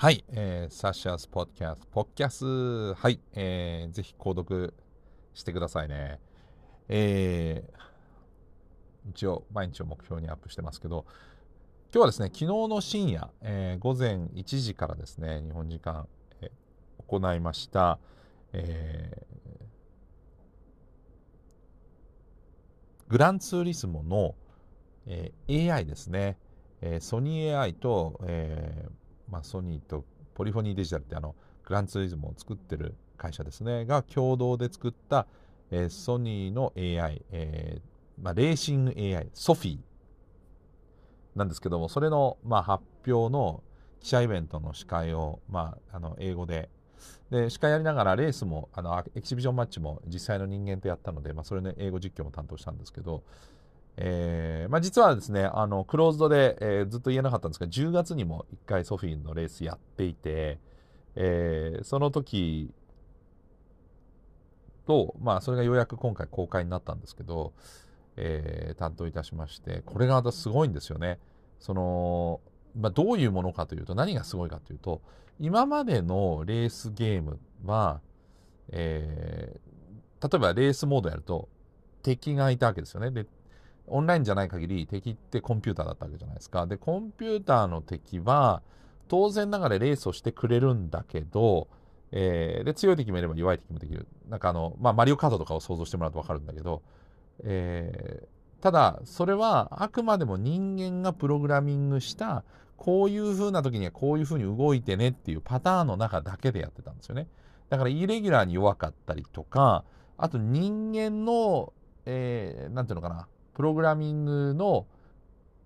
はい、えー、サッシャースポッキャス、ポッキャス、はい、えー、ぜひ購読してくださいね。えー、一応、毎日を目標にアップしてますけど、今日はですね、昨日の深夜、えー、午前1時からですね、日本時間、えー、行いました、えー、グランツーリスモの、えー、AI ですね、えー、ソニー AI と、えーまあ、ソニーとポリフォニーデジタルってあのグランツーリズムを作ってる会社ですね。が共同で作った、えー、ソニーの AI、えーまあ、レーシング AI ソフィー。なんですけどもそれの、まあ、発表の記者イベントの司会を、まあ、あの英語で。で司会やりながらレースもあのエキシビジョンマッチも実際の人間とやったので、まあ、それの英語実況も担当したんですけど、えーまあ、実はですね、あのクローズドで、えー、ずっと言えなかったんですが、10月にも1回ソフィーのレースやっていて、えー、その時と、まあ、それがようやく今回公開になったんですけど、えー、担当いたしまして、これがまたすごいんですよね。その、まあ、どういうものかというと、何がすごいかというと、今までのレースゲームは、えー、例えばレースモードやると、敵がいたわけですよね。で、オンラインじゃない限り敵ってコンピューターだったわけじゃないですか。で、コンピューターの敵は、当然ながらレースをしてくれるんだけど、えー、で、強い敵もいれば弱い敵もできる。なんかあの、まあ、マリオカードとかを想像してもらうとわかるんだけど、えー、ただ、それはあくまでも人間がプログラミングした、こういう風な時にはこういう風に動いてねっていうパターンの中だけでやってたんですよね。だから、イレギュラーに弱かったりとか、あと人間の、えー、なんていうのかな、プログラミングの、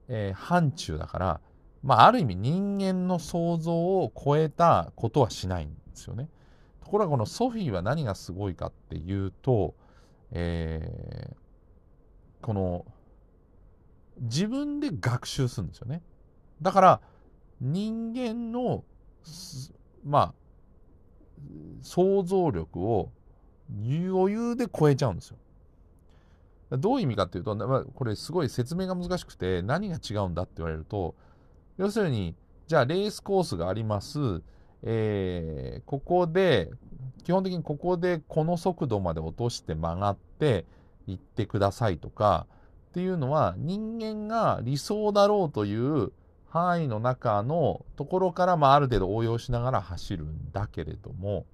えー、範疇だから、まあ、ある意味人間の想像を超えたことはしないんですよね。ところがこのソフィーは何がすごいかっていうと、えー、この自分で学習するんですよね。だから人間のまあ想像力を余裕で超えちゃうんですよ。どういう意味かっていうと、まあ、これすごい説明が難しくて何が違うんだって言われると要するにじゃあレースコースがあります、えー、ここで基本的にここでこの速度まで落として曲がって行ってくださいとかっていうのは人間が理想だろうという範囲の中のところから、まあ、ある程度応用しながら走るんだけれども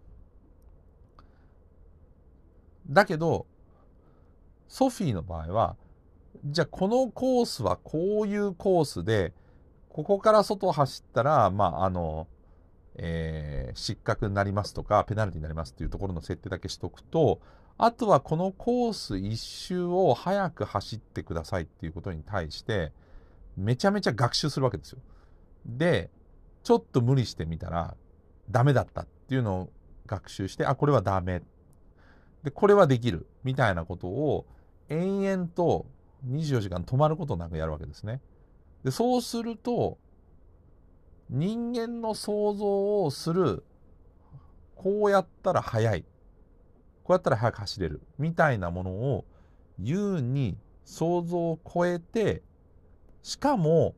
だけどソフィーの場合は、じゃあこのコースはこういうコースで、ここから外を走ったら、まあ、あの、えー、失格になりますとか、ペナルティになりますっていうところの設定だけしとくと、あとはこのコース一周を早く走ってくださいっていうことに対して、めちゃめちゃ学習するわけですよ。で、ちょっと無理してみたら、ダメだったっていうのを学習して、あ、これはダメ。で、これはできる。みたいなことを、延々と24時間止まることなくやるわけですね。でそうすると人間の想像をするこうやったら速いこうやったら速く走れるみたいなものを優に想像を超えてしかも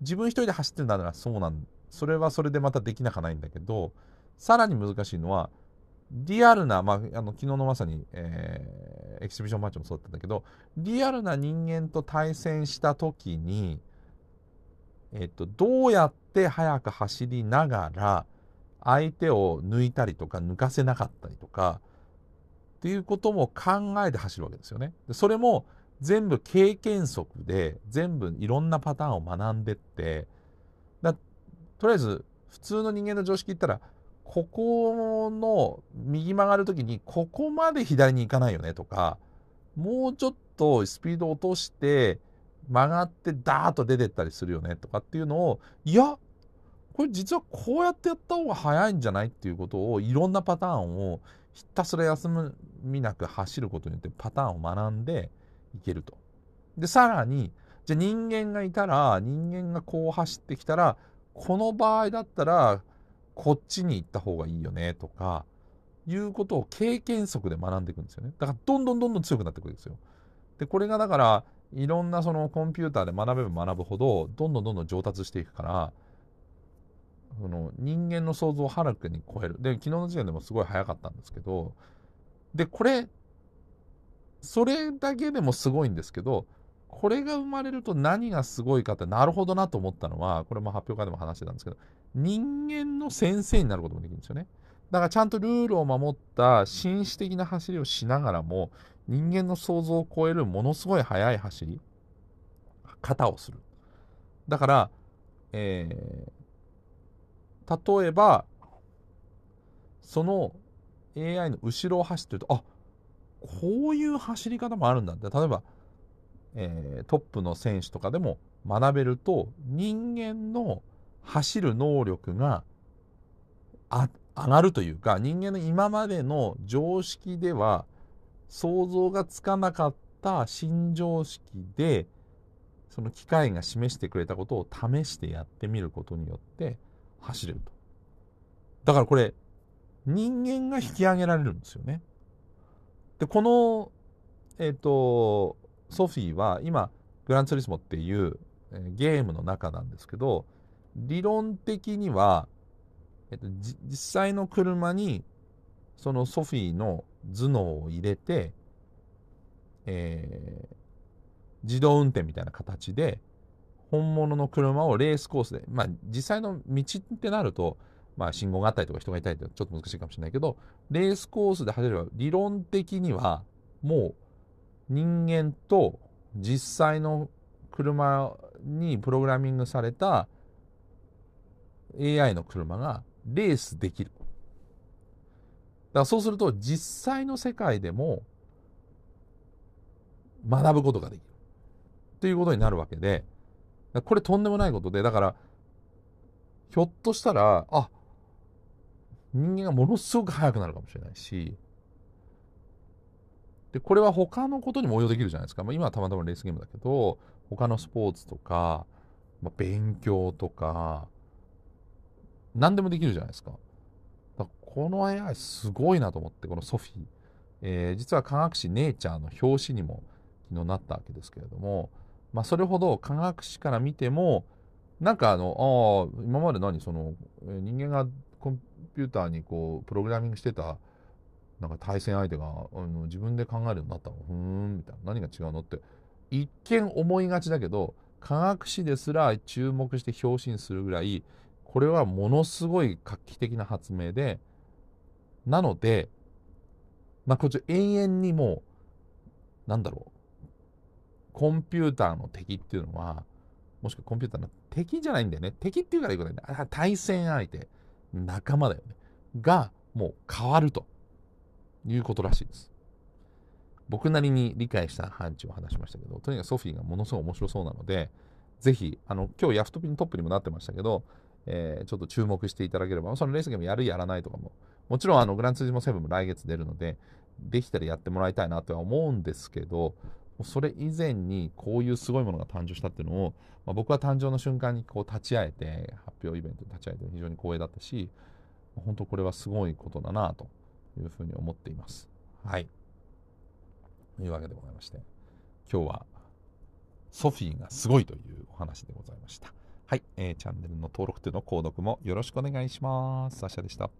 自分一人で走ってるんだならそうなんそれはそれでまたできなかないんだけどさらに難しいのはリアルな、まあ、あの昨日のまさに、え、エキシビションマッチもそうだったんだけど、リアルな人間と対戦した時に、えっと、どうやって速く走りながら、相手を抜いたりとか、抜かせなかったりとか、っていうことも考えて走るわけですよね。それも全部経験則で、全部いろんなパターンを学んでって、だとりあえず、普通の人間の常識言ったら、ここの右曲がる時にここまで左に行かないよねとかもうちょっとスピード落として曲がってダーッと出てったりするよねとかっていうのをいやこれ実はこうやってやった方が早いんじゃないっていうことをいろんなパターンをひたすら休みなく走ることによってパターンを学んでいけると。でさらにじゃあ人間がいたら人間がこう走ってきたらこの場合だったらこっちに行った方がいいよねとか、いうことを経験則で学んでいくんですよね。だからどんどんどんどん強くなっていくんですよ。で、これがだから、いろんなそのコンピューターで学べば学ぶほど、どんどんどんどん上達していくから、その人間の想像をはるかに超える。で、昨日の時点でもすごい早かったんですけど、で、これ、それだけでもすごいんですけど、これが生まれると何がすごいかってなるほどなと思ったのは、これも発表会でも話してたんですけど、人間の先生になることもできるんですよね。だからちゃんとルールを守った紳士的な走りをしながらも、人間の想像を超えるものすごい速い走り、型をする。だから、えー、例えば、その AI の後ろを走ってると、あこういう走り方もあるんだって。例えば、えー、トップの選手とかでも学べると、人間の走る能力が上がるというか、人間の今までの常識では想像がつかなかった新常識で、その機械が示してくれたことを試してやってみることによって走れると。だからこれ、人間が引き上げられるんですよね。で、この、えっ、ー、と、ソフィーは今、グランツーリスモっていう、え、ゲームの中なんですけど、理論的には、えっ、と、実際の車に、そのソフィーの頭脳を入れて、えー、自動運転みたいな形で、本物の車をレースコースで、まあ実際の道ってなると、まあ信号があったりとか人がいたりとかちょっと難しいかもしれないけど、レースコースで走れば理論的にはもう人間と実際の車にプログラミングされた AI の車がレースできる。だからそうすると実際の世界でも学ぶことができる。ということになるわけで、これとんでもないことで、だから、ひょっとしたら、あ、人間がものすごく速くなるかもしれないし、で、これは他のことにも応用できるじゃないですか。まあ、今はたまたまレースゲームだけど、他のスポーツとか、まあ、勉強とか、何でもできるじゃないですか。かこの AI すごいなと思って、このソフィー。えー、実は科学誌ネイチャーの表紙にも昨日なったわけですけれども、まあ、それほど科学史から見ても、なんかあの、ああ、今まで何、その、人間がコンピューターにこう、プログラミングしてた、なんか対戦相手が、あの自分で考えるようになったの。ふーん、みたいな。何が違うのって、一見思いがちだけど、科学史ですら注目して表紙にするぐらい、これはものすごい画期的な発明で、なので、まあ、こっち永遠にもう、なんだろう、コンピューターの敵っていうのは、もしくはコンピューターの敵じゃないんだよね。敵っていうからいいことないんだ。対戦相手、仲間だよね。が、もう変わるということらしいです。僕なりに理解した範疇を話しましたけど、とにかくソフィーがものすごい面白そうなので、ぜひ、あの、今日ヤフトピのトップにもなってましたけど、えー、ちょっと注目していただければ、そのレースゲームやるやらないとかも、もちろんあの、グランツーリズム7も来月出るので、できたらやってもらいたいなとは思うんですけど、それ以前にこういうすごいものが誕生したっていうのを、まあ、僕は誕生の瞬間にこう立ち会えて、発表イベントに立ち会えて非常に光栄だったし、本当これはすごいことだなというふうに思っています。はい。というわけでございまして、今日はソフィーがすごいというお話でございました。はい、えー、チャンネルの登録というの購読もよろしくお願いします。サシャでした。